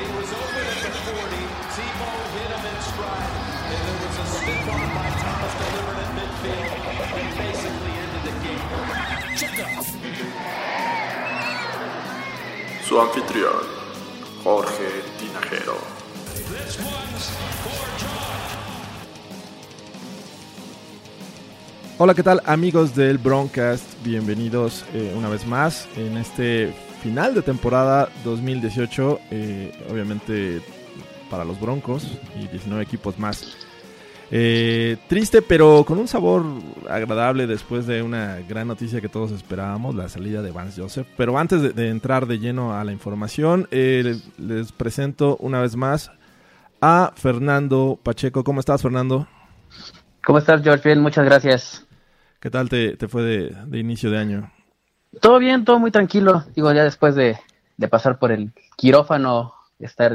He was open at the 40. Tebow hit him in stride. And there was a stiff arm by Thomas delivered at midfield. And basically ended the game. Check off. Su anfitrión, Jorge Tinajero. This one's for John. Hola, ¿qué tal amigos del Broncast? Bienvenidos eh, una vez más en este final de temporada 2018, eh, obviamente para los Broncos y 19 equipos más. Eh, triste, pero con un sabor agradable después de una gran noticia que todos esperábamos, la salida de Vance Joseph. Pero antes de, de entrar de lleno a la información, eh, les, les presento una vez más a Fernando Pacheco. ¿Cómo estás, Fernando? ¿Cómo estás, George? Bien, muchas gracias. ¿Qué tal te, te fue de, de inicio de año? Todo bien, todo muy tranquilo. Digo, ya después de, de pasar por el quirófano, estar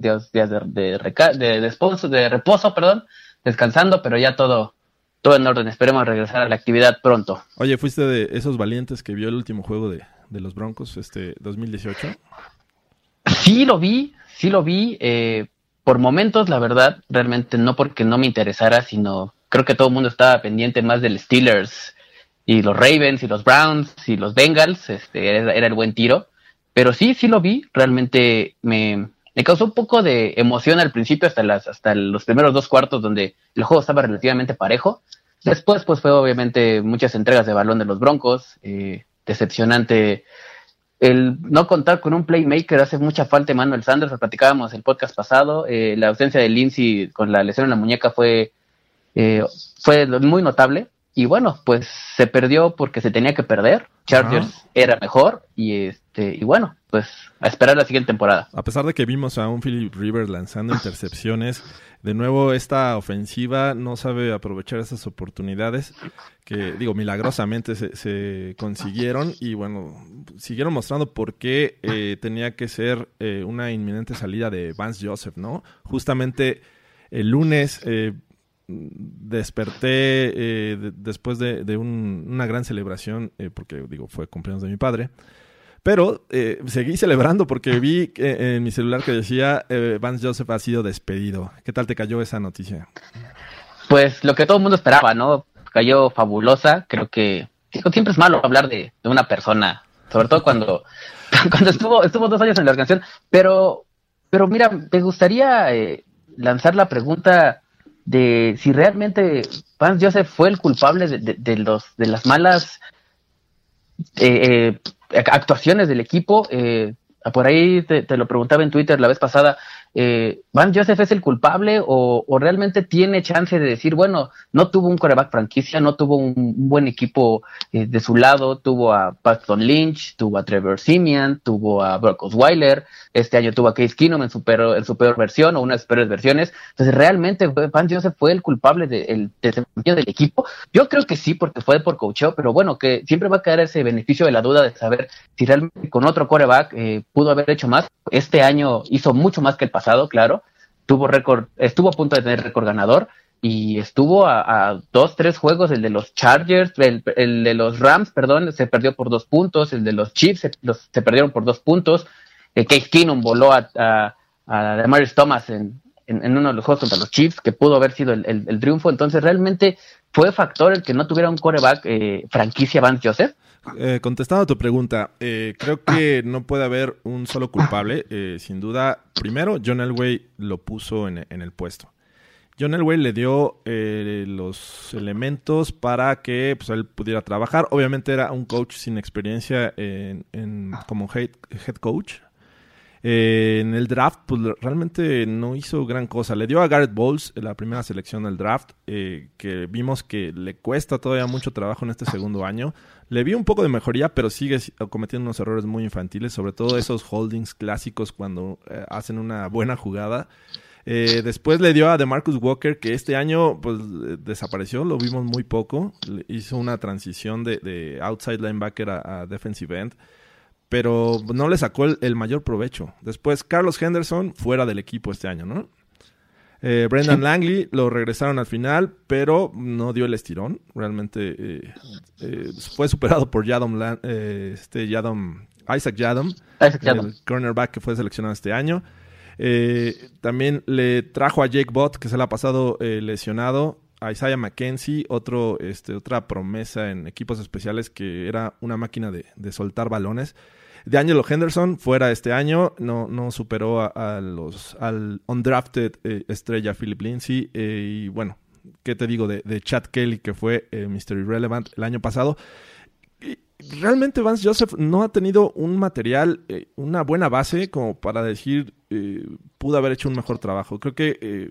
días, días de, de, de, de esposo- de reposo, perdón, descansando, pero ya todo, todo en orden. Esperemos regresar a la actividad pronto. Oye, ¿fuiste de esos valientes que vio el último juego de, de los Broncos, este 2018? Sí lo vi, sí lo vi. eh, por momentos, la verdad, realmente no porque no me interesara, sino creo que todo el mundo estaba pendiente más del Steelers y los Ravens y los Browns y los Bengals. Este, era, era el buen tiro. Pero sí, sí lo vi. Realmente me, me causó un poco de emoción al principio, hasta, las, hasta los primeros dos cuartos, donde el juego estaba relativamente parejo. Después, pues fue obviamente muchas entregas de balón de los Broncos. eh, decepcionante el no contar con un playmaker hace mucha falta Manuel Sanders, lo platicábamos el podcast pasado, eh, la ausencia de Lindsay con la lesión en la muñeca fue, eh, fue muy notable y bueno, pues se perdió porque se tenía que perder, Chargers Ajá. era mejor y este y bueno, pues a esperar la siguiente temporada. A pesar de que vimos a un Philip Rivers lanzando intercepciones, de nuevo esta ofensiva no sabe aprovechar esas oportunidades que, digo, milagrosamente se, se consiguieron y bueno, siguieron mostrando por qué eh, tenía que ser eh, una inminente salida de Vance Joseph, ¿no? Justamente el lunes eh, desperté eh, de- después de, un- una gran celebración, eh, porque digo, fue cumpleaños de mi padre. Pero eh, seguí celebrando porque vi en mi celular que decía Vance Joseph ha sido despedido. ¿Qué tal te cayó esa noticia? Pues lo que todo el mundo esperaba, ¿no? Cayó fabulosa, creo que siempre es malo hablar de, una persona, sobre todo cuando, cuando estuvo, estuvo dos años en la organización, pero, pero mira, me gustaría lanzar la pregunta de si realmente Vance Joseph fue el culpable de, de- los, de las malas eh, eh, actuaciones del equipo. eh, por ahí te lo preguntaba en Twitter la vez pasada. Eh, ¿Van Joseph es el culpable o, realmente tiene chance de decir, bueno, no tuvo un coreback franquicia, no tuvo un, buen equipo eh, de su lado, tuvo a Paxton Lynch, tuvo a Trevor Simeon, tuvo a Brock Osweiler, este año tuvo a Case Keenum en su, peor, en su peor versión o una de sus peores versiones. Entonces, ¿realmente Van Joseph fue el culpable de- el desempeño del equipo? Yo creo que sí, porque fue por coacheo, pero bueno, que siempre va a quedar ese beneficio de la duda de saber si realmente con otro coreback eh, pudo haber hecho más. Este año hizo mucho más que el pasado, claro. Tuvo récord, estuvo a punto de tener récord ganador y estuvo a, dos, tres juegos, el de los Chargers, el, el de los Rams, perdón, se perdió por dos puntos, el de los Chiefs se, los- se perdieron por dos puntos, el Case Keenum voló a, a, a Thomas en, en, uno de los juegos contra los Chiefs, que pudo haber sido el- el triunfo, entonces realmente fue factor el que no tuviera un coreback eh, franquicia Vance Joseph. Eh, contestando a tu pregunta, eh, creo que no puede haber un solo culpable. eh, sin duda, primero, John Elway lo puso en, el puesto. John Elway le dio eh, los elementos para que pues, él pudiera trabajar. Obviamente era un coach sin experiencia en, en- como head coach. Eh, en el draft, pues realmente no hizo gran cosa. Le dio a Garrett Bowles la primera selección del draft, eh, que vimos que le cuesta todavía mucho trabajo en este segundo año. Le vi un poco de mejoría, pero sigue si- cometiendo unos errores muy infantiles, sobre todo esos holdings clásicos cuando eh, hacen una buena jugada. Eh, después le dio a DeMarcus Walker, que este año pues eh, desapareció, lo vimos muy poco. Le hizo una transición de, de outside linebacker a, defensive end, pero no le sacó el, el, mayor provecho. Después Carlos Henderson fuera del equipo este año, ¿no? Eh, Brendan sí. Langley lo regresaron al final, pero no dio el estirón. Realmente eh, eh, fue superado por Yadom, este Yadom, Isaac Yadom, Isaac Yadom, el cornerback que fue seleccionado este año. Eh, también le trajo a Jake Bott, que se le ha pasado eh, lesionado. Isaiah McKenzie, otro, este, otra promesa en equipos especiales que era una máquina de, soltar balones. De Angelo Henderson, fuera este año, no, no superó a, los, al undrafted eh, estrella Philip Lindsay. Eh, y bueno, ¿qué te digo de, Chad Kelly, que fue eh, Mr. Irrelevant el año pasado? Realmente Vance Joseph no ha tenido un material, eh, una buena base como para decir, pudo haber hecho un mejor trabajo. Creo que,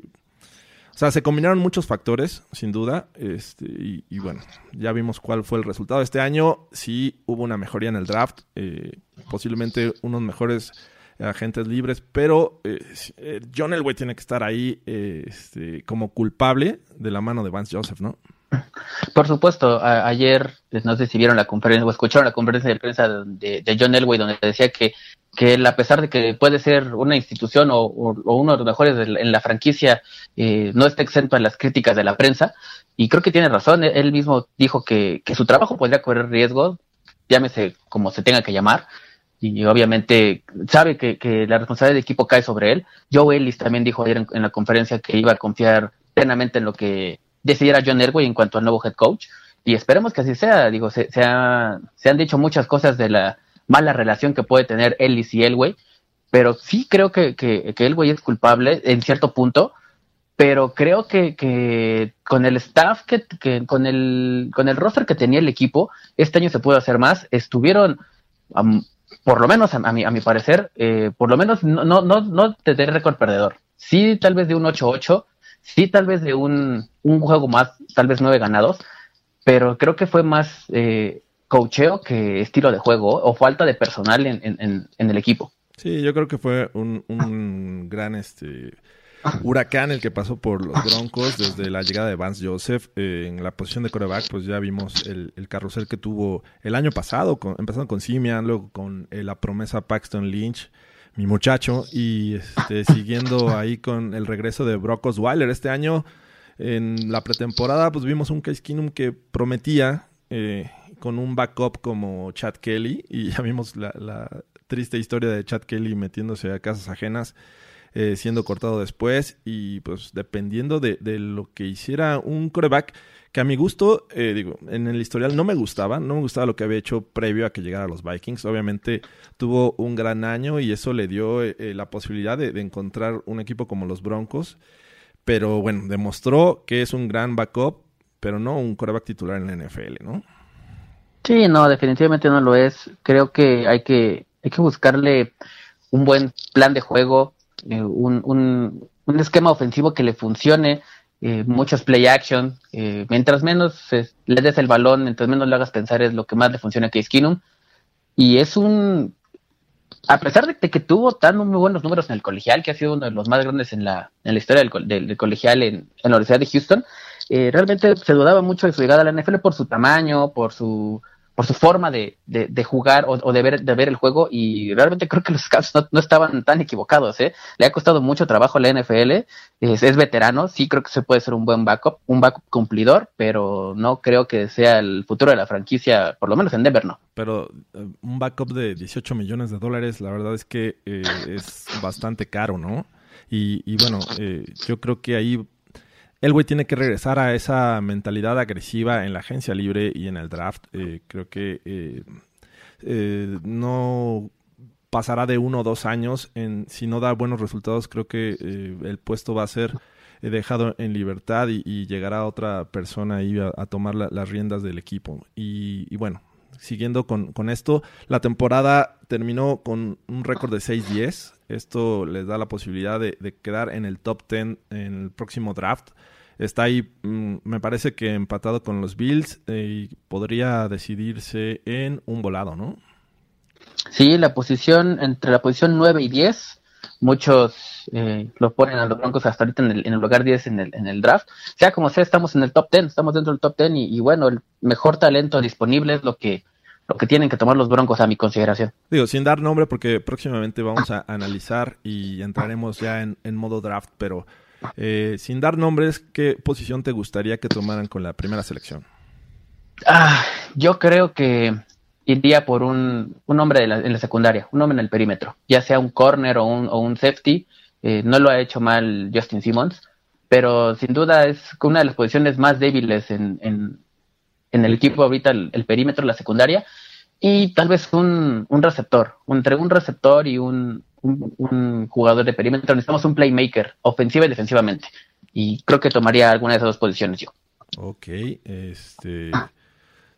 o sea, se combinaron muchos factores, sin duda, este, y, y, bueno, ya vimos cuál fue el resultado. Este año sí hubo una mejoría en el draft, eh, posiblemente unos mejores agentes libres, pero eh, John Elway tiene que estar ahí eh, este, como culpable de la mano de Vance Joseph, ¿no? Por supuesto, ayer, no sé si vieron la conferencia o escucharon la conferencia de prensa de, de John Elway, donde decía que, que él, a pesar de que puede ser una institución o, uno de los mejores de en la franquicia, eh, no está exento a las críticas de la prensa. Y creo que tiene razón, él mismo dijo que, que su trabajo podría correr riesgo, llámese como se tenga que llamar, y obviamente sabe que, que, la responsabilidad del equipo cae sobre él. Joe Ellis también dijo ayer en, en, la conferencia que iba a confiar plenamente en lo que decidiera John Elway en cuanto al nuevo head coach. Y esperemos que así sea. Digo, se, se, ha, se han dicho muchas cosas de la mala relación que puede tener Ellis y Elway, pero sí creo que, que, que Elway es culpable en cierto punto, pero creo que, que con el staff, que, que, con, el, con el roster que tenía el equipo, este año se pudo hacer más. Estuvieron um, por lo menos a, a, mi, a mi parecer, eh, por lo menos no, no, no, no te dé récord perdedor. Sí, tal vez de un 8-8, sí, tal vez de un, un juego más, tal vez nueve ganados, pero creo que fue más eh, cocheo que estilo de juego o falta de personal en, en, en el equipo. Sí, yo creo que fue un, un gran este huracán el que pasó por los Broncos desde la llegada de Vance Joseph eh, en la posición de coreback, pues ya vimos el, el carrusel que tuvo el año pasado, con, empezando con Simian, luego con eh, la promesa Paxton Lynch, mi muchacho, y este, siguiendo ahí con el regreso de Brock Osweiler. Este año, en la pretemporada, pues vimos un Case Keenum que prometía eh, con un backup como Chad Kelly, y ya vimos la, la triste historia de Chad Kelly metiéndose a casas ajenas eh, siendo cortado después y pues dependiendo de, de, lo que hiciera un coreback que a mi gusto, eh, digo, en el historial no me gustaba, no me gustaba lo que había hecho previo a que llegara a los Vikings. Obviamente tuvo un gran año y eso le dio eh, la posibilidad de, de, encontrar un equipo como los Broncos, pero bueno, demostró que es un gran backup, pero no un coreback titular en la NFL, ¿no? Sí, no, definitivamente no lo es. Creo que hay que, hay que buscarle un buen plan de juego, eh, un, un, un, esquema ofensivo que le funcione, eh, muchos play action, eh, mientras menos le des el balón, mientras menos le hagas pensar es lo que más le funciona a Case Keenum. Y es un, a pesar de que tuvo tan muy buenos números en el colegial, que ha sido uno de los más grandes en la, en la historia del, del, del colegial en, en, la Universidad de Houston, eh, realmente se dudaba mucho de su llegada a la NFL por su tamaño, por su por su forma de, de, jugar o, de, ver, de ver el juego y realmente creo que los Cavs no, estaban tan equivocados. ¿eh? Le ha costado mucho trabajo a la NFL, es, veterano, sí creo que se puede ser un buen backup, un backup cumplidor, pero no creo que sea el futuro de la franquicia, por lo menos en Denver no. Pero uh, un backup de 18 millones de dólares, la verdad es que eh, es bastante caro, ¿no? Y, y bueno, eh, yo creo que ahí el güey tiene que regresar a esa mentalidad agresiva en la agencia libre y en el draft. Eh, creo que eh, eh, no pasará de uno o dos años. En, si no da buenos resultados, creo que el puesto va a ser dejado en libertad y, llegará otra persona ahí a, tomar la, las riendas del equipo. Y, y bueno, siguiendo con, con, esto, la temporada terminó con un récord de 6-10. Esto les da la posibilidad de, de, quedar en el top 10 en el próximo draft. Está ahí, mmm, me parece que empatado con los Bills eh, y podría decidirse en un volado, ¿no? Sí, la posición, entre la posición 9 y 10, muchos eh, lo ponen a los Broncos hasta ahorita en el, en el lugar 10 en el, en el draft. Sea como sea, estamos en el top 10, estamos dentro del top 10 y, y bueno, el mejor talento disponible es lo que lo que tienen que tomar los Broncos a mi consideración. Digo, sin dar nombre porque próximamente vamos a analizar y entraremos ya en, en modo draft, pero eh, sin dar nombres, ¿qué posición te gustaría que tomaran con la primera selección? Ah, yo creo que iría por un, un hombre en la secundaria, un hombre en el perímetro, ya sea un corner o un, o un safety. Eh, no lo ha hecho mal Justin Simmons, pero sin duda es una de las posiciones más débiles en, en, en el equipo ahorita, el, el perímetro, la secundaria, y tal vez un, un receptor, entre un receptor y un, un, jugador de perímetro. Necesitamos un playmaker, ofensiva y defensivamente. Y creo que tomaría alguna de esas dos posiciones yo. Ok, este...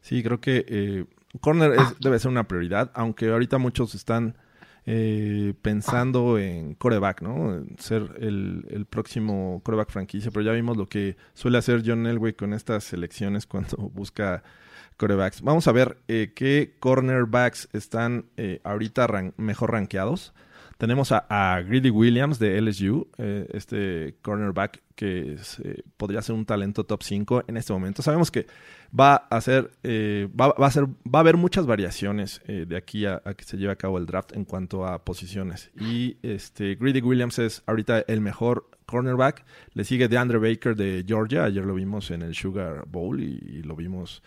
Sí, creo que eh, corner es- debe ser una prioridad, aunque ahorita muchos están eh, pensando en coreback, ¿no? Ser el, el próximo coreback franquicia, pero ya vimos lo que suele hacer John Elway con estas selecciones cuando busca corebacks. Vamos a ver eh, qué cornerbacks están eh, ahorita mejor rankeados. Tenemos a, a Williams de LSU, eh, este cornerback que es, eh, podría ser un talento top 5 en este momento. Sabemos que va a ser, eh, va, va a ser, va a haber muchas variaciones eh, de aquí a, que se lleve a cabo el draft en cuanto a posiciones. Y este Greedy Williams es ahorita el mejor cornerback. Le sigue DeAndre Baker de Georgia. Ayer lo vimos en el Sugar Bowl y, y lo vimos.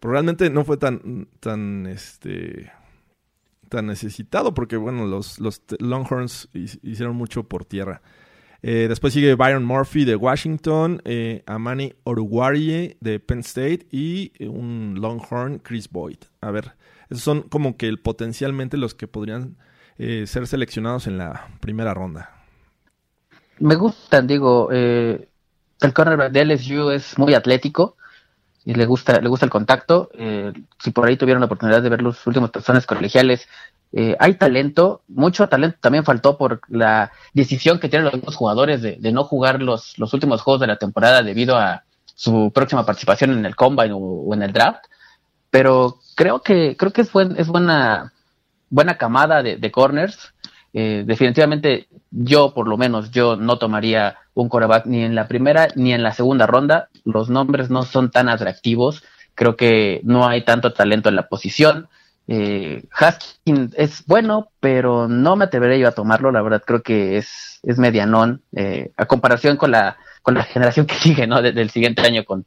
Pero realmente no fue tan, tan este tan necesitado porque bueno los, los Longhorns hi- hicieron mucho por tierra. Eh, después sigue Byron Murphy de Washington eh, Amani Oruwariye de Penn State y eh, un Longhorn Chris Boyd. A ver esos son como que el- potencialmente los que podrían ser seleccionados en la primera ronda. Me gustan, digo, el cornerback de LSU es muy atlético y le gusta, le gusta el contacto. Eh, si por ahí tuvieron la oportunidad de ver los últimos personas colegiales, eh, hay talento, mucho talento también faltó por la decisión que tienen los jugadores de, no jugar los, los últimos juegos de la temporada debido a su próxima participación en el combine o, o en el draft. Pero creo que, creo que es buen, es buena, buena camada de, de corners. Eh, definitivamente yo, por lo menos, yo no tomaría un coreback ni en la primera ni en la segunda ronda. Los nombres no son tan atractivos. Creo que no hay tanto talento en la posición. Eh, es bueno, pero no me atreveré yo a tomarlo. La verdad, creo que es, es medianón eh, a comparación con la, con la generación que sigue, ¿no? De- del siguiente año con,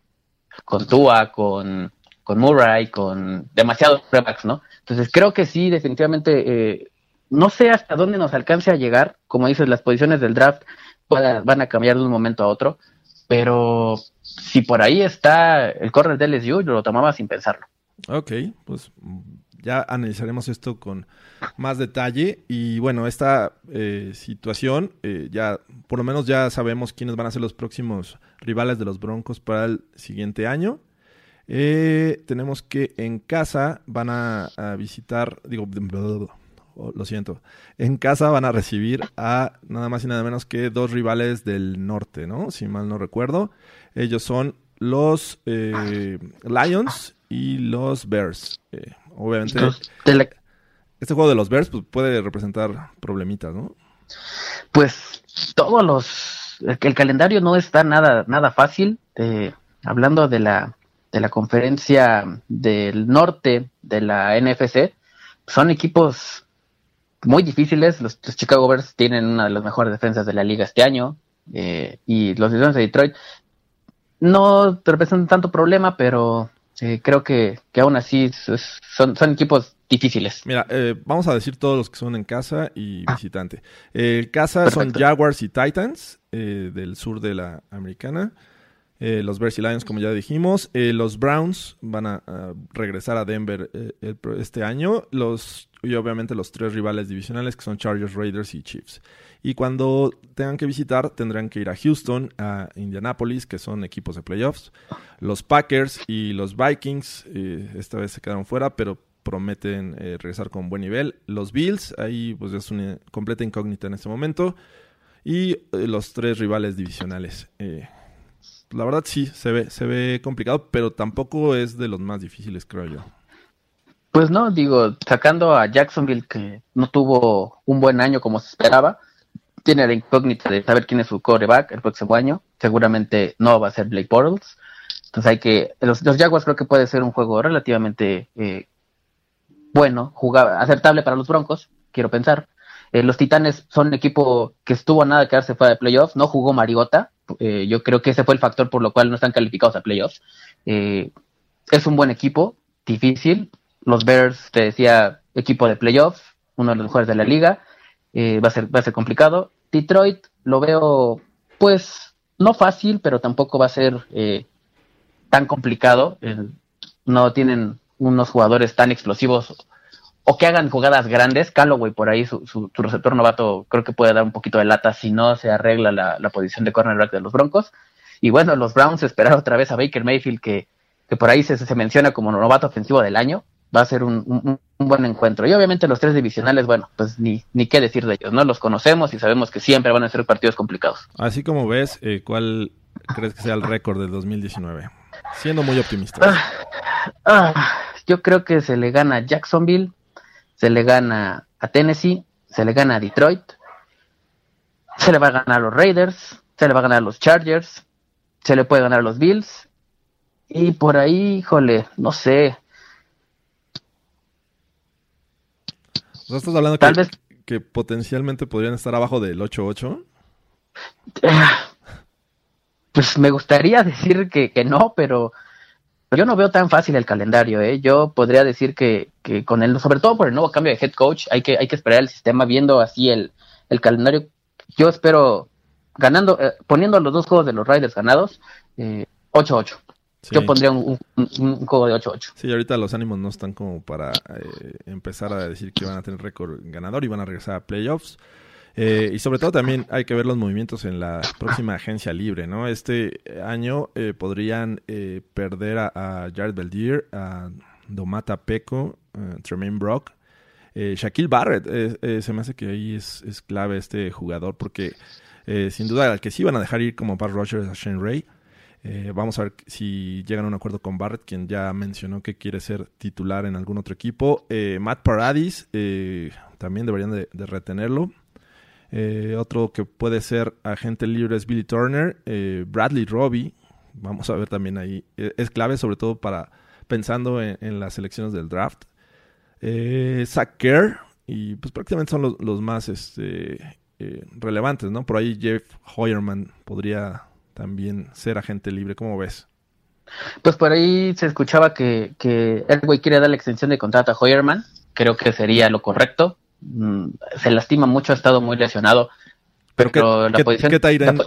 con Tua, con, con Murray, con demasiados quarterbacks, ¿no? Entonces creo que sí, definitivamente, eh, no sé hasta dónde nos alcance a llegar, como dices, las posiciones del draft van a cambiar de un momento a otro, pero si por ahí está el corner de LSU, yo lo tomaba sin pensarlo. Ok, pues ya analizaremos esto con más detalle y bueno, esta eh, situación eh, ya por lo menos ya sabemos quiénes van a ser los próximos rivales de los Broncos para el siguiente año. Eh, tenemos que en casa van a, a visitar, digo, oh, lo siento, en casa van a recibir a nada más y nada menos que dos rivales del norte, ¿no? Si mal no recuerdo. Ellos son los eh, Lions y los Bears. Eh, obviamente, la- este juego de los Bears pues, puede representar problemitas, ¿no? pues todos los el, el calendario no está nada nada fácil eh, hablando de la de la conferencia del norte de la NFC son equipos muy difíciles los, los Chicago Bears tienen una de las mejores defensas de la liga este año eh, y los Lions de Detroit no representan tanto problema pero eh, creo que, que aún así son, son equipos difíciles Mira, eh, vamos a decir todos los que son en casa y visitante. El casa son Perfecto. Jaguars y Titans eh, del sur de la americana. Eh, los Bears y Lions, como ya dijimos. Eh, los Browns van a, a regresar a Denver el este año. Los, y obviamente los tres rivales divisionales que son Chargers, Raiders y Chiefs. Y cuando tengan que visitar, tendrán que ir a Houston, a Indianapolis, que son equipos de playoffs. Los Packers y los Vikings, eh, esta vez se quedaron fuera, pero prometen eh, regresar con buen nivel. Los Bills, ahí pues es una completa incógnita en este momento. Y eh, los tres rivales divisionales. La verdad sí, se ve, se ve complicado, pero tampoco es de los más difíciles, creo yo. Pues no, digo, sacando a Jacksonville que no tuvo un buen año como se esperaba, tiene la incógnita de saber quién es su quarterback el próximo año. Seguramente no va a ser Blake Bortles. Entonces hay que, los, los Jaguars creo que puede ser un juego relativamente eh, bueno, jugable, aceptable para los Broncos, quiero pensar. Eh, los Titanes son un equipo que estuvo a nada de quedarse fuera de playoffs, no jugó Mariota. Eh, yo creo que ese fue el factor por lo cual no están calificados a playoffs. Eh, es un buen equipo, difícil. Los Bears, te decía, equipo de playoffs, uno de los mejores de la liga. va, a ser, va a ser complicado. Detroit lo veo, pues, no fácil, pero tampoco va a ser tan complicado. no tienen unos jugadores tan explosivos o que hagan jugadas grandes. Callaway por ahí, su, su, receptor novato, creo que puede dar un poquito de lata si no se arregla la, posición de cornerback de los Broncos. Y bueno, los Browns esperar otra vez a Baker Mayfield, que, que por ahí se, se menciona como novato ofensivo del año. Va a ser un, un, buen encuentro. Y obviamente los tres divisionales, bueno, pues ni, ni qué decir de ellos, ¿no? Los conocemos y sabemos que siempre van a ser partidos complicados. Así como ves, eh, ¿cuál crees que sea el récord del 2019? Siendo muy optimista. Ah, ah, yo creo que se le gana a Jacksonville, se le gana a Tennessee, se le gana a Detroit, se le va a ganar a los Raiders, se le va a ganar a los Chargers, se le puede ganar a los Bills. Y por ahí, híjole, no sé. ¿No estás hablando Tal que, vez... que potencialmente podrían estar abajo del 8-8? pues me gustaría decir que, que no, pero yo no veo tan fácil el calendario, ¿eh? Yo podría decir que, que con el, sobre todo por el nuevo cambio de head coach, hay que, hay que esperar el sistema viendo así el, el calendario. Yo espero ganando, eh, poniendo los dos juegos de los Riders ganados, eh, 8-8. Yo pondría un, un, juego de 8-8. Sí, ahorita los ánimos no están como para eh, empezar a decir que van a tener récord ganador y van a regresar a playoffs. Eh, y sobre todo también hay que ver los movimientos en la próxima agencia libre, ¿no? Este año eh, podrían eh, perder a, Jared Beldier, a Domata Peco, a Tremaine Brock, Shaquille Barrett. se me hace que ahí es, clave este jugador porque sin duda al que sí van a dejar ir como Pat Rogers a Shane Ray. Vamos a ver si llegan a un acuerdo con Barrett, quien ya mencionó que quiere ser titular en algún otro equipo. Matt Paradis, también deberían de retenerlo. Eh, otro que puede ser agente libre es Billy Turner. Eh, Bradley Robbie, vamos a ver también ahí. Eh, es clave sobre todo para pensando en, las selecciones del draft. Zach Kerr, y pues prácticamente son los, más este, relevantes, ¿no? Por ahí Jeff Hoyerman podría también ser agente libre. ¿Cómo ves? Pues por ahí se escuchaba que, que güey quiere dar la extensión de contrato a Hoyerman. Creo que sería lo correcto. Mm, se lastima mucho, ha estado muy lesionado. Pero, ¿qué, la posición,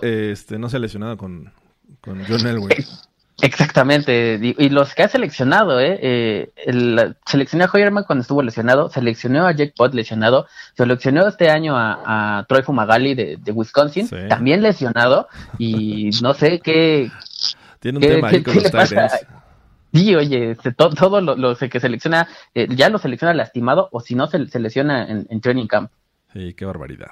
este, no se ha lesionado con, con John Elway? Exactamente, y los que ha seleccionado, ¿eh? eh el, seleccionó a Hoyerman cuando estuvo lesionado, seleccionó a Jake Pott lesionado, seleccionó este año a, Troy Fumagalli de, Wisconsin, también lesionado, y no sé qué... Tiene un tema ahí con los Sí, oye, todo, lo, que selecciona, eh, ya lo selecciona lastimado o si no, se, selecciona en, training camp. Sí, qué barbaridad.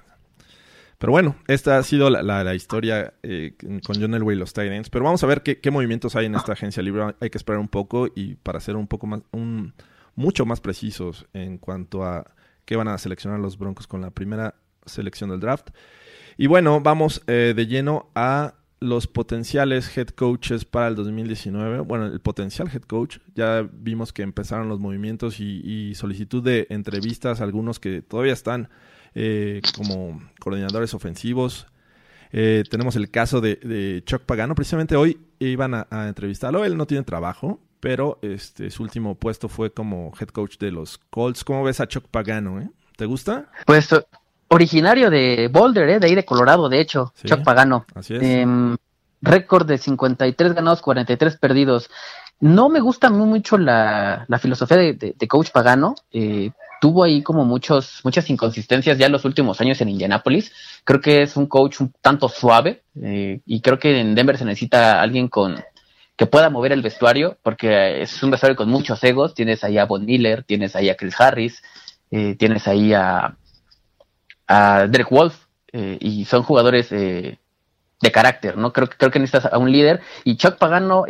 Pero bueno, esta ha sido la, historia eh, con John Elway y los Titans. Pero vamos a ver qué, movimientos hay en esta agencia libre. Hay que esperar un poco y para ser un poco más, un, mucho más precisos en cuanto a qué van a seleccionar los Broncos con la primera selección del draft. Y bueno, vamos eh, de lleno a los potenciales head coaches para el 2019. Bueno, el potencial head coach. Ya vimos que empezaron los movimientos y, solicitud de entrevistas, algunos que todavía están eh, como coordinadores ofensivos. Eh, tenemos el caso de, Chuck Pagano. Precisamente hoy iban a, entrevistarlo. Él no tiene trabajo, pero este, su último puesto fue como head coach de los Colts. ¿Cómo ves a Chuck Pagano? Eh? ¿Te gusta? Pues originario de Boulder, ¿eh? de ahí de Colorado, de hecho, Chuck Pagano. Así es. Em, récord de 53 ganados, 43 perdidos. No me gusta mucho la, filosofía de, Coach Pagano. Eh, tuvo ahí como muchos, muchas inconsistencias ya en los últimos años en Indianapolis. Creo que es un coach un tanto suave eh, y creo que en Denver se necesita alguien con que pueda mover el vestuario porque es un vestuario con muchos egos. Tienes ahí a Von Miller, tienes ahí a Chris Harris, eh, tienes ahí a, a Derek Wolf eh, y son jugadores eh, de carácter, ¿no? Creo, creo que necesitas a un líder y Chuck Pagano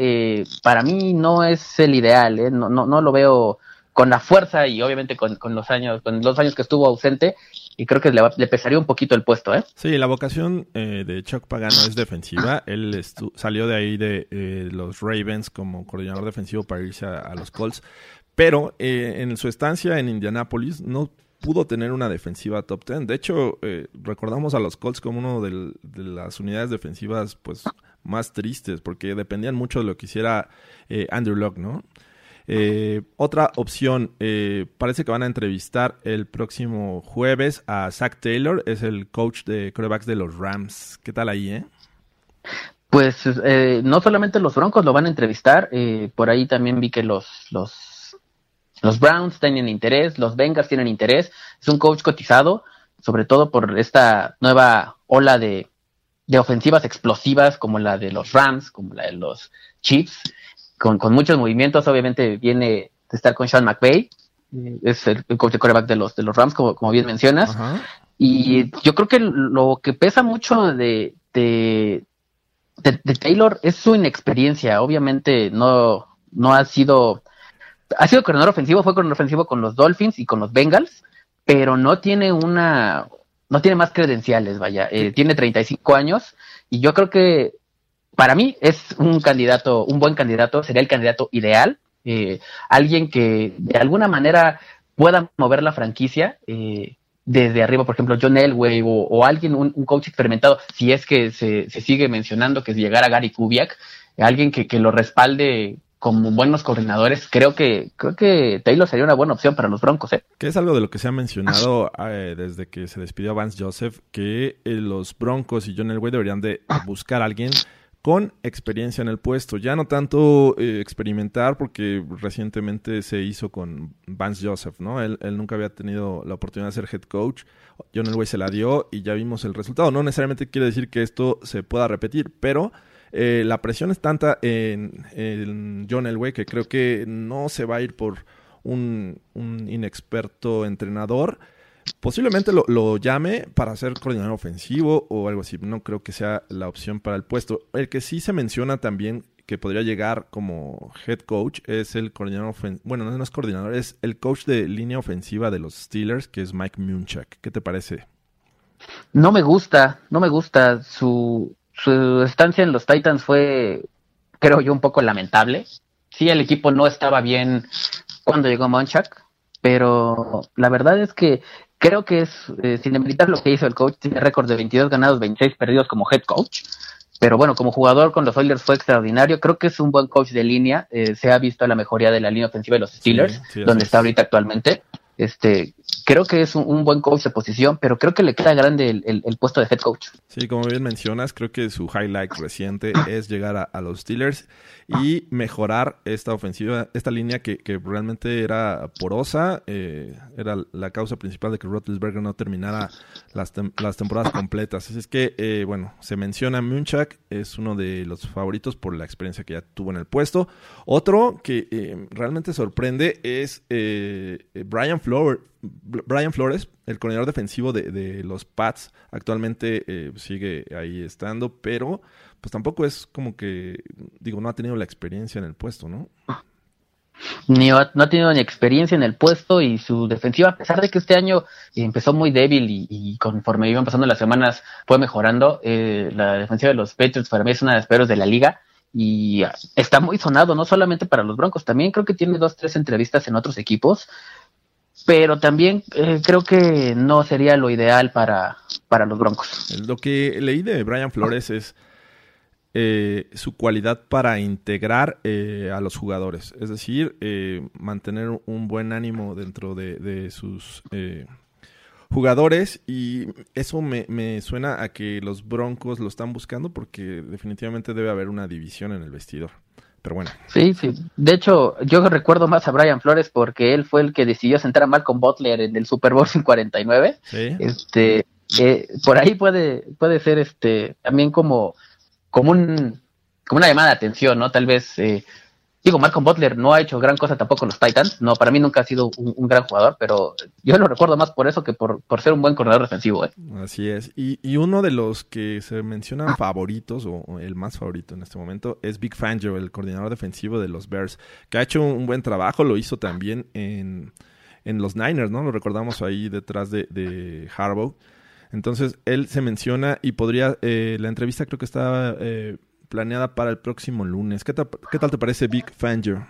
para mí no es el ideal, no, no, no lo veo con la fuerza y obviamente con, con, los años, con los años que estuvo ausente, y creo que le, le pesaría un poquito el puesto, ¿eh? Sí, la vocación eh, de Chuck Pagano es defensiva. Él salió de ahí de eh, los Ravens como coordinador defensivo para irse a, los Colts. Pero eh, en su estancia en Indianapolis no pudo tener una defensiva top 10. De hecho, eh, recordamos a los Colts como uno de las unidades defensivas pues más tristes porque dependían mucho de lo que hiciera eh, Andrew Luck, ¿no? Eh, otra opción, eh, parece que van a entrevistar el próximo jueves a Zach Taylor, es el coach de corebacks de los Rams. ¿Qué tal ahí, eh? Pues eh, no solamente los Broncos lo van a entrevistar, eh, por ahí también vi que los, los, los Browns tienen interés, los Bengals tienen interés. Es un coach cotizado, sobre todo por esta nueva ola de, de ofensivas explosivas como la de los Rams, como la de los Chiefs, con, con muchos movimientos. Obviamente viene de estar con Sean McVay, eh, es el, coach de quarterback de los, de los Rams, como, como bien mencionas. Ajá. Y yo creo que lo que pesa mucho de, de, de, de Taylor es su inexperiencia. Obviamente no, no ha sido, ha sido coordinador ofensivo, fue coordinador ofensivo con los Dolphins y con los Bengals, pero no tiene una, no tiene más credenciales, vaya. Eh, tiene 35 años y yo creo que para mí es un candidato, un buen candidato, sería el candidato ideal. eh, alguien que de alguna manera pueda mover la franquicia. eh, desde arriba, por ejemplo, John Elway o, o alguien, un, un coach experimentado, si es que se, se sigue mencionando que llegara Gary Kubiak, alguien que, que lo respalde como buenos coordinadores, creo que, creo que Taylor sería una buena opción para los Broncos, ¿eh? Que es algo de lo que se ha mencionado eh, desde que se despidió Vance Joseph, que eh, los Broncos y John Elway deberían de buscar a alguien con experiencia en el puesto. Ya no tanto eh, experimentar, porque recientemente se hizo con Vance Joseph, ¿no? Él, él nunca había tenido la oportunidad de ser head coach. John Elway se la dio y ya vimos el resultado. No necesariamente quiere decir que esto se pueda repetir, pero eh, la presión es tanta en, en John Elway que creo que no se va a ir por un, un inexperto entrenador. Posiblemente lo, lo llame para ser coordinador ofensivo o algo así. No creo que sea la opción para el puesto. El que sí se menciona también que podría llegar como head coach es el coordinador ofensivo. Bueno, no es coordinador, es el coach de línea ofensiva de los Steelers, que es Mike Munchak. ¿Qué te parece? No me gusta, no me gusta. Su, su estancia en los Titans fue, creo yo, un poco lamentable. Sí, el equipo no estaba bien cuando llegó Monchak, pero la verdad es que creo que es, eh, sin demeritar lo que hizo el coach, tiene récord de 22 ganados, 26 perdidos como head coach. Pero bueno, como jugador con los Oilers fue extraordinario. Creo que es un buen coach de línea. Eh, se ha visto la mejoría de la línea ofensiva de los Steelers, Sí, sí, así donde está es. ahorita actualmente. Este, creo que es un, un buen coach de posición, pero creo que le queda grande el, el- el puesto de head coach. Sí, como bien mencionas, creo que su highlight reciente es llegar a, a los Steelers y mejorar esta ofensiva, esta línea que, que realmente era porosa, eh, era la causa principal de que Roethlisberger no terminara las, tem- las temporadas completas. Así es que, eh, bueno, se menciona Munchak, es uno de los favoritos por la experiencia que ya tuvo en el puesto. Otro que eh, realmente sorprende es eh, Brian, Brian Flores, el coordinador defensivo de, los Pats. Actualmente eh, sigue ahí estando, pero pues tampoco es como que, digo, no ha tenido la experiencia en el puesto, ¿no? Ni ha- no ha tenido ni experiencia en el puesto y su defensiva, a pesar de que este año empezó muy débil y, conforme iban pasando las semanas fue mejorando, eh, la defensiva de los Patriots para mí es una de las peores de la liga y está muy sonado, no solamente para los Broncos, también creo que tiene dos, tres entrevistas en otros equipos, pero también eh, creo que no sería lo ideal para, para los Broncos. Lo que leí de Brian Flores es eh, su cualidad para integrar eh, a los jugadores. Es decir, eh, mantener un buen ánimo dentro de, de sus eh, jugadores. Y eso me, me suena a que los Broncos lo están buscando porque definitivamente debe haber una división en el vestidor. Pero bueno, Sí, sí. De hecho, yo recuerdo más a Brian Flores porque él fue el que decidió sentar a Malcolm Butler en el Super Bowl 49. sí. Este, eh, por ahí puede, puede ser este, también como, como un, como una llamada de atención, ¿no? Tal vez, eh, digo, Malcolm Butler no ha hecho gran cosa tampoco en los Titans. No, para mí nunca ha sido un, un gran jugador, pero yo lo recuerdo más por eso que por, por ser un buen corredor defensivo, ¿eh? Así es. Y, y uno de los que se mencionan favoritos, o, o el más favorito en este momento, es Big Fangio, el coordinador defensivo de los Bears, que ha hecho un buen trabajo, lo hizo también en, en los Niners, ¿no? Lo recordamos ahí detrás de, de Harbaugh. Entonces, él se menciona y podría, eh, la entrevista creo que estaba eh, planeada para el próximo lunes. ¿Qué, ta- qué tal te parece Big Fangio?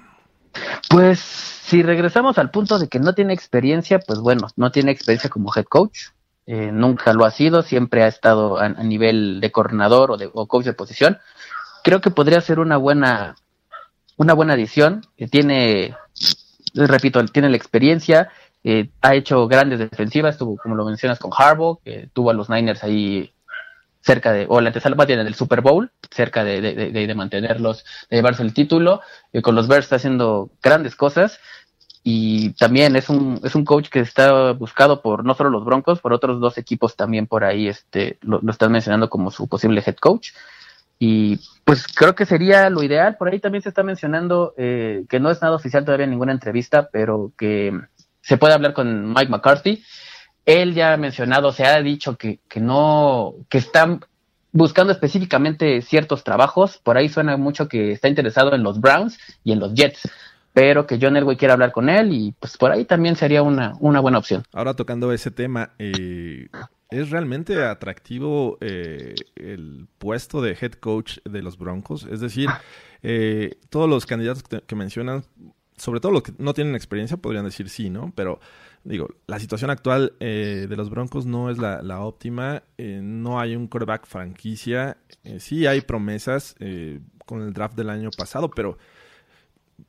Pues si regresamos al punto de que no tiene experiencia, pues bueno, no tiene experiencia como head coach, eh, nunca lo ha sido, siempre ha estado a, nivel de coordinador o, de, coach de posición. Creo que podría ser una buena, una buena adición. que tiene, repito, tiene la experiencia, eh, ha hecho grandes defensivas, tuvo, como lo mencionas, con Harbaugh, que tuvo a los Niners ahí cerca de, o la antesala bien del Super Bowl, cerca de, de, de, de mantenerlos, de llevarse el título. Eh, con los Bears está haciendo grandes cosas y también es un, es un coach que está buscado por no solo los Broncos, por otros dos equipos también por ahí este, lo, lo están mencionando como su posible head coach. Y pues creo que sería lo ideal. Por ahí también se está mencionando eh, que no es nada oficial todavía en ninguna entrevista, pero que se puede hablar con Mike McCarthy. Él ya ha mencionado, se ha dicho que, que no, que están buscando específicamente ciertos trabajos. Por ahí suena mucho que está interesado en los Browns y en los Jets, pero que John Elway quiere hablar con él y pues por ahí también sería una, una buena opción. Ahora tocando ese tema, eh, ¿es realmente atractivo eh, el puesto de head coach de los Broncos? Es decir, eh, todos los candidatos que, que mencionan, sobre todo los que no tienen experiencia, podrían decir sí, ¿no? Pero digo, la situación actual eh, de los Broncos no es la, la óptima. Eh, no hay un quarterback franquicia. Eh, sí hay promesas eh, con el draft del año pasado, pero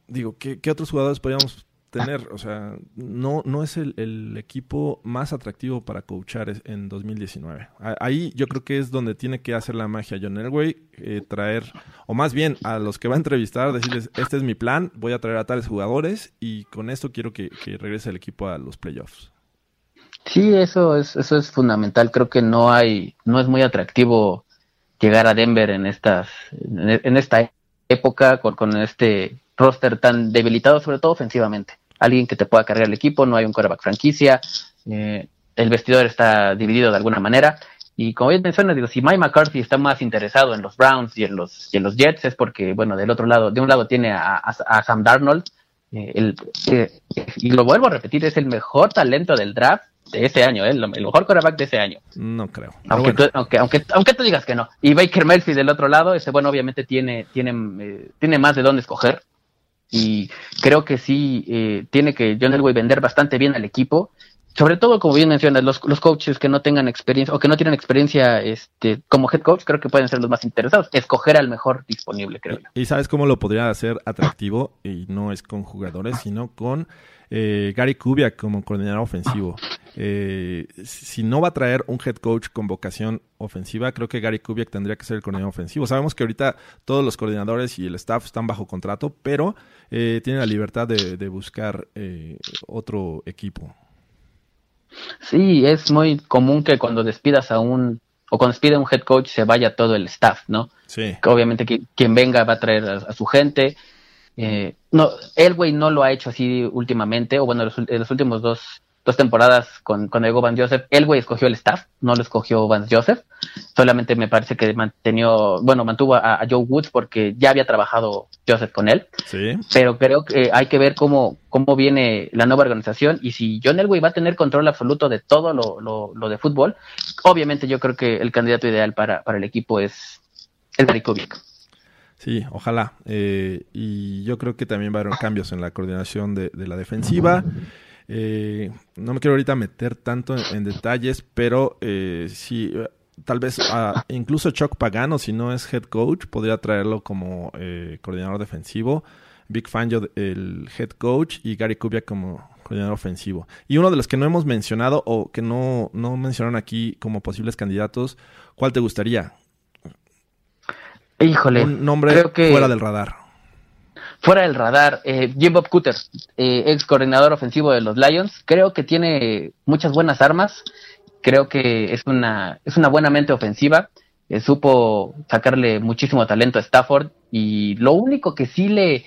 digo, ¿qué, qué otros jugadores podríamos tener? O sea, no, no es el, el equipo más atractivo para coachar en 2019. A- Ahí yo creo que es donde tiene que hacer la magia John Elway, eh, traer, o más bien a los que va a entrevistar, decirles, este es mi plan, voy a traer a tales jugadores y con esto quiero que, que regrese el equipo a los playoffs. Sí, eso es, eso es fundamental. Creo que no hay, no es muy atractivo llegar a Denver en estas, en, en esta época con, con este roster tan debilitado, sobre todo ofensivamente. Alguien que te pueda cargar el equipo, no hay un quarterback franquicia, eh, el vestidor está dividido de alguna manera. Y como bien mencionas, digo, si Mike McCarthy está más interesado en los Browns y en los, y en los Jets, es porque, bueno, del otro lado, de un lado tiene a, a- a Sam Darnold, eh, el, eh, y lo vuelvo a repetir, es el mejor talento del draft de ese año, ¿eh? el mejor quarterback de ese año. No creo. Aunque, bueno, tú, aunque, aunque, aunque tú digas que no. Y Baker Mayfield del otro lado, ese bueno, obviamente tiene, tiene, eh, tiene más de dónde escoger. Y creo que sí eh, tiene que John Elway vender bastante bien al equipo. Sobre todo, como bien mencionas, los, los coaches que no tengan experiencia o que no tienen experiencia este, como head coach, creo que pueden ser los más interesados. Escoger al mejor disponible, creo yo. ¿Y sabes cómo lo podría hacer atractivo? Y no es con jugadores, sino con eh, Gary Kubiak como coordinador ofensivo. Eh, si no va a traer un head coach con vocación ofensiva, creo que Gary Kubiak tendría que ser el coordinador ofensivo. Sabemos que ahorita todos los coordinadores y el staff están bajo contrato, pero eh, tienen la libertad de, de buscar eh, otro equipo. Sí, es muy común que cuando despidas a un, o cuando despide a un head coach se vaya todo el staff, ¿no? Sí. que obviamente qui- quien venga va a traer a, a su gente. Eh, no, Elway no lo ha hecho así últimamente, o bueno, los, en las últimas dos, dos temporadas con, cuando llegó Van Joseph, Elway escogió el staff, no lo escogió Van Joseph. Solamente me parece que mantenió, bueno, mantuvo a, a Joe Woods porque ya había trabajado Joseph con él Sí. pero creo que hay que ver cómo, cómo viene la nueva organización y si John Elway va a tener control absoluto de todo lo, lo, lo de fútbol, obviamente yo creo que el candidato ideal para, para el equipo es el Kubiak. Sí, ojalá. Eh, y yo creo que también va a haber cambios en la coordinación de, de la defensiva. Eh, no me quiero ahorita meter tanto en, en detalles, pero eh, sí, tal vez ah, incluso Chuck Pagano, si no es head coach, podría traerlo como eh, coordinador defensivo. Big Fangio, el head coach, y Gary Kubiak como coordinador ofensivo. Y uno de los que no hemos mencionado o que no, no mencionaron aquí como posibles candidatos, ¿cuál te gustaría? Híjole, Un nombre creo que fuera del radar. Fuera del radar, eh, Jim Bob Cooter, eh, ex coordinador ofensivo de los Lions, creo que tiene muchas buenas armas, creo que es una, es una buena mente ofensiva, eh, supo sacarle muchísimo talento a Stafford y lo único que sí le,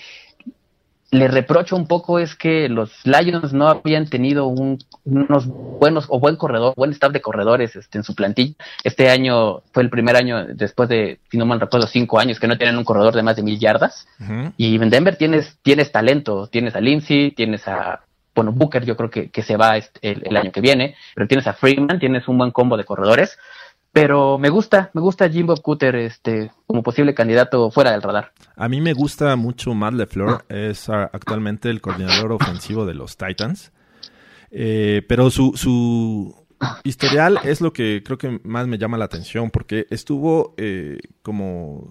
le reprocho un poco es que los Lions no habían tenido un- unos buenos o buen corredor, buen staff de corredores este, en su plantilla. Este año fue el primer año después de, si no mal recuerdo, cinco años que no tienen un corredor de más de mil yardas. Y en Denver tienes, tienes talento, tienes a Lindsay, tienes a, bueno, Booker yo creo que, que se va este- el, el año que viene, pero tienes a Freeman, tienes un buen combo de corredores, pero me gusta, me gusta Jimbo Cooter este, como posible candidato fuera del radar. A mí me gusta mucho Matt LeFleur, es ah, actualmente el coordinador ofensivo de los Titans. Eh, pero su, su historial es lo que creo que más me llama la atención, porque estuvo eh, como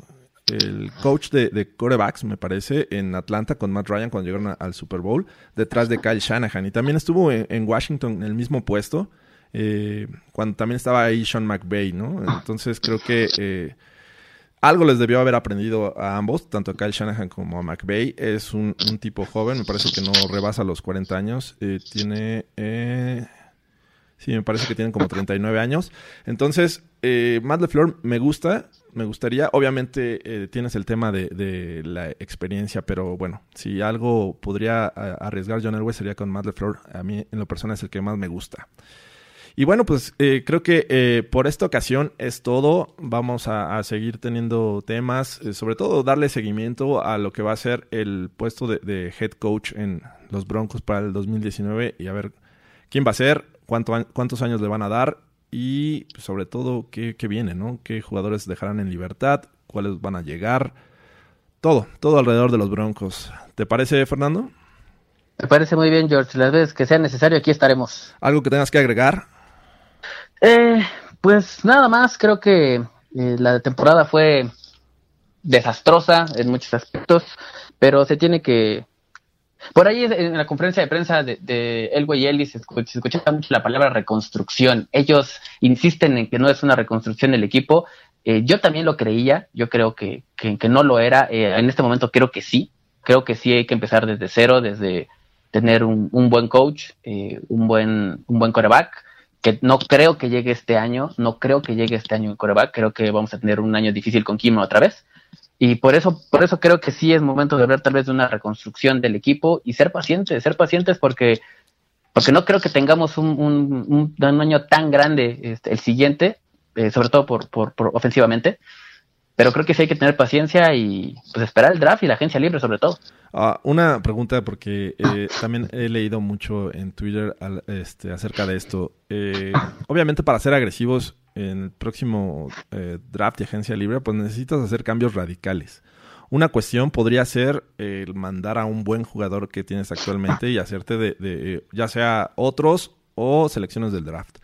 el coach de, de quarterbacks, me parece, en Atlanta con Matt Ryan cuando llegaron a- al Super Bowl, detrás de Kyle Shanahan. Y también estuvo en, en Washington en el mismo puesto, eh, cuando también estaba ahí Sean McVay, ¿no? Entonces creo que eh, algo les debió haber aprendido a ambos, tanto a Kyle Shanahan como a McVay. Es un, un tipo joven, me parece que no rebasa los 40 años. eh, tiene. eh, sí, me parece que tienen como 39 años. Entonces, eh, Matt LeFleur me gusta, me gustaría. Obviamente eh, tienes el tema de, de la experiencia, pero bueno, si algo podría arriesgar John Elway sería con Matt LeFleur. A mí, en lo personal, es el que más me gusta. Y bueno, pues eh, creo que eh, por esta ocasión es todo. Vamos a, a seguir teniendo temas, eh, sobre todo darle seguimiento a lo que va a ser el puesto de, de head coach en los Broncos para el 2019 y a ver quién va a ser, cuánto, cuántos años le van a dar y sobre todo qué, qué viene, ¿no? ¿Qué jugadores dejarán en libertad? ¿Cuáles van a llegar? Todo, todo alrededor de los Broncos. ¿Te parece, Fernando? Me parece muy bien, George. Las veces que sea necesario, aquí estaremos. ¿Algo que tengas que agregar? Eh, pues nada más, creo que eh, la temporada fue desastrosa en muchos aspectos, pero se tiene que... Por ahí en la conferencia de prensa de, de Elway y Ellis se escu- se escuchaba mucho la palabra reconstrucción. Ellos insisten en que no es una reconstrucción del equipo. Eh, yo también lo creía, yo creo que, que, no lo era. Eh, en este momento creo que sí. Creo que sí hay que empezar desde cero, desde tener un, buen coach, un buen un buen coreback, que no creo que llegue este año, no creo que llegue este año en coreback, creo que vamos a tener un año difícil con Kim otra vez. Y por eso, por eso creo que sí es momento de hablar tal vez de una reconstrucción del equipo y ser pacientes, ser pacientes porque, porque no creo que tengamos un, un, un- año tan grande este, el siguiente, eh, sobre todo por, por, por ofensivamente. Pero creo que sí hay que tener paciencia y pues esperar el draft y la agencia libre sobre todo. Ah, una pregunta porque eh, también he leído mucho en Twitter este, acerca de esto. Eh, obviamente para ser agresivos en el próximo eh, draft y agencia libre, pues necesitas hacer cambios radicales. Una cuestión podría ser el mandar a un buen jugador que tienes actualmente y hacerte de, de, ya sea otros o selecciones del draft.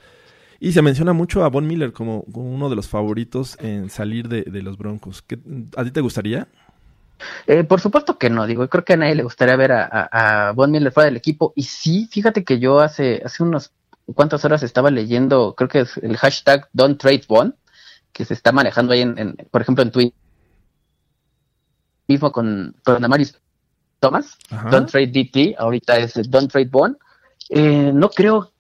Y se menciona mucho a Von Miller como, como uno de los favoritos en salir de, de los Broncos. ¿Qué- ¿A ti te gustaría? Eh, por supuesto que no, digo, creo que a nadie le gustaría ver a, a, a Von Miller fuera del equipo. Y sí, fíjate que yo hace, hace unos cuantas horas estaba leyendo, creo que es el hashtag Don't Trade Von, que se está manejando ahí en, en- por ejemplo, en Twitter, mismo con, con Amaris Thomas, Ajá. Don't Trade DT, ahorita es Don't Trade Von. Eh, no creo,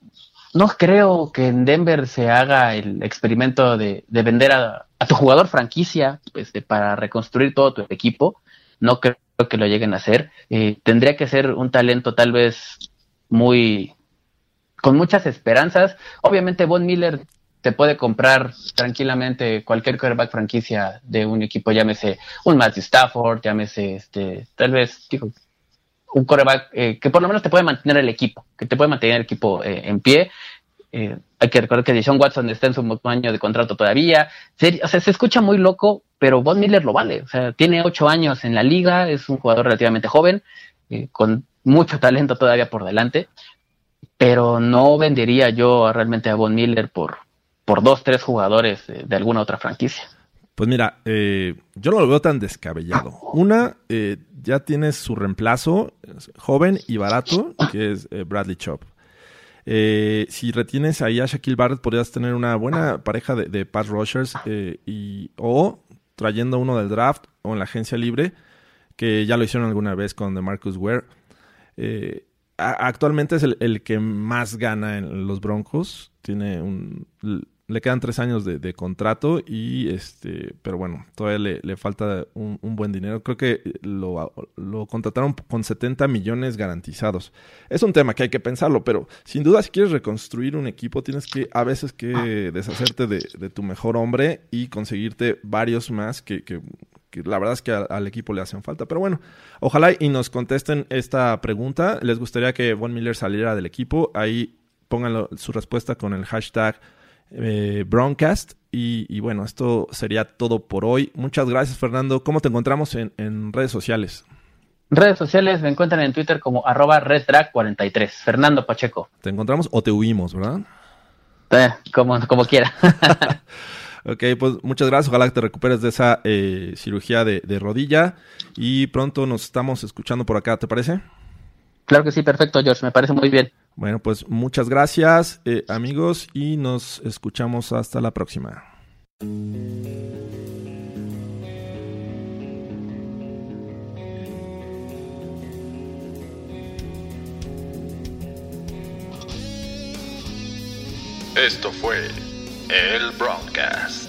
no creo que en Denver se haga el experimento de, de vender a, a tu jugador franquicia este, para reconstruir todo tu equipo. No creo que lo lleguen a hacer. Eh, tendría que ser un talento tal vez muy con muchas esperanzas. Obviamente Von Miller te puede comprar tranquilamente cualquier quarterback franquicia de un equipo, llámese un Matthew Stafford, llámese este, tal vez digo, un quarterback eh, que por lo menos te puede mantener el equipo, que te puede mantener el equipo eh, en pie. Eh, hay que recordar que Deshaun Watson está en su año de contrato todavía. O sea, se escucha muy loco, pero Von Miller lo vale. O sea, tiene ocho años en la liga, es un jugador relativamente joven, eh, con mucho talento todavía por delante. Pero no vendería yo realmente a Von Miller por, por dos, tres jugadores eh, de alguna otra franquicia. Pues mira, eh, yo no lo veo tan descabellado. Una, eh, ya tienes su reemplazo es joven y barato, que es eh, Bradley Chop. Eh, si retienes ahí a Shaquille Barrett, podrías tener una buena pareja de, de pass rushers eh, y, o trayendo uno del draft o en la agencia libre, que ya lo hicieron alguna vez con DeMarcus Ware. Eh, actualmente es el que más gana en los Broncos. Tiene un. Le quedan tres años de, de contrato y este. Pero bueno, todavía le, le falta un, un buen dinero. Creo que lo, lo contrataron con 70 millones garantizados. Es un tema que hay que pensarlo, pero sin duda, si quieres reconstruir un equipo, tienes que a veces que deshacerte de, de tu mejor hombre y conseguirte varios más que, que, que la verdad es que a- al equipo le hacen falta. Pero bueno, ojalá y nos contesten esta pregunta. ¿Les gustaría que Von Miller saliera del equipo? Ahí pónganlo, su respuesta con el hashtag eh, Broncast. Y, y bueno, esto sería todo por hoy. Muchas gracias, Fernando. ¿Cómo te encontramos en, en redes sociales? Redes sociales me encuentran en Twitter como arroba reddrag43. Fernando Pacheco. ¿Te encontramos o te huimos, verdad? Eh, como, como quiera. Ok, pues muchas gracias. Ojalá que te recuperes de esa eh, cirugía de, de rodilla. Y pronto nos estamos escuchando por acá, ¿te parece? claro que sí, perfecto, George. Me parece muy bien. Bueno, pues muchas gracias, eh, amigos, y nos escuchamos hasta la próxima. Esto fue el Broadcast.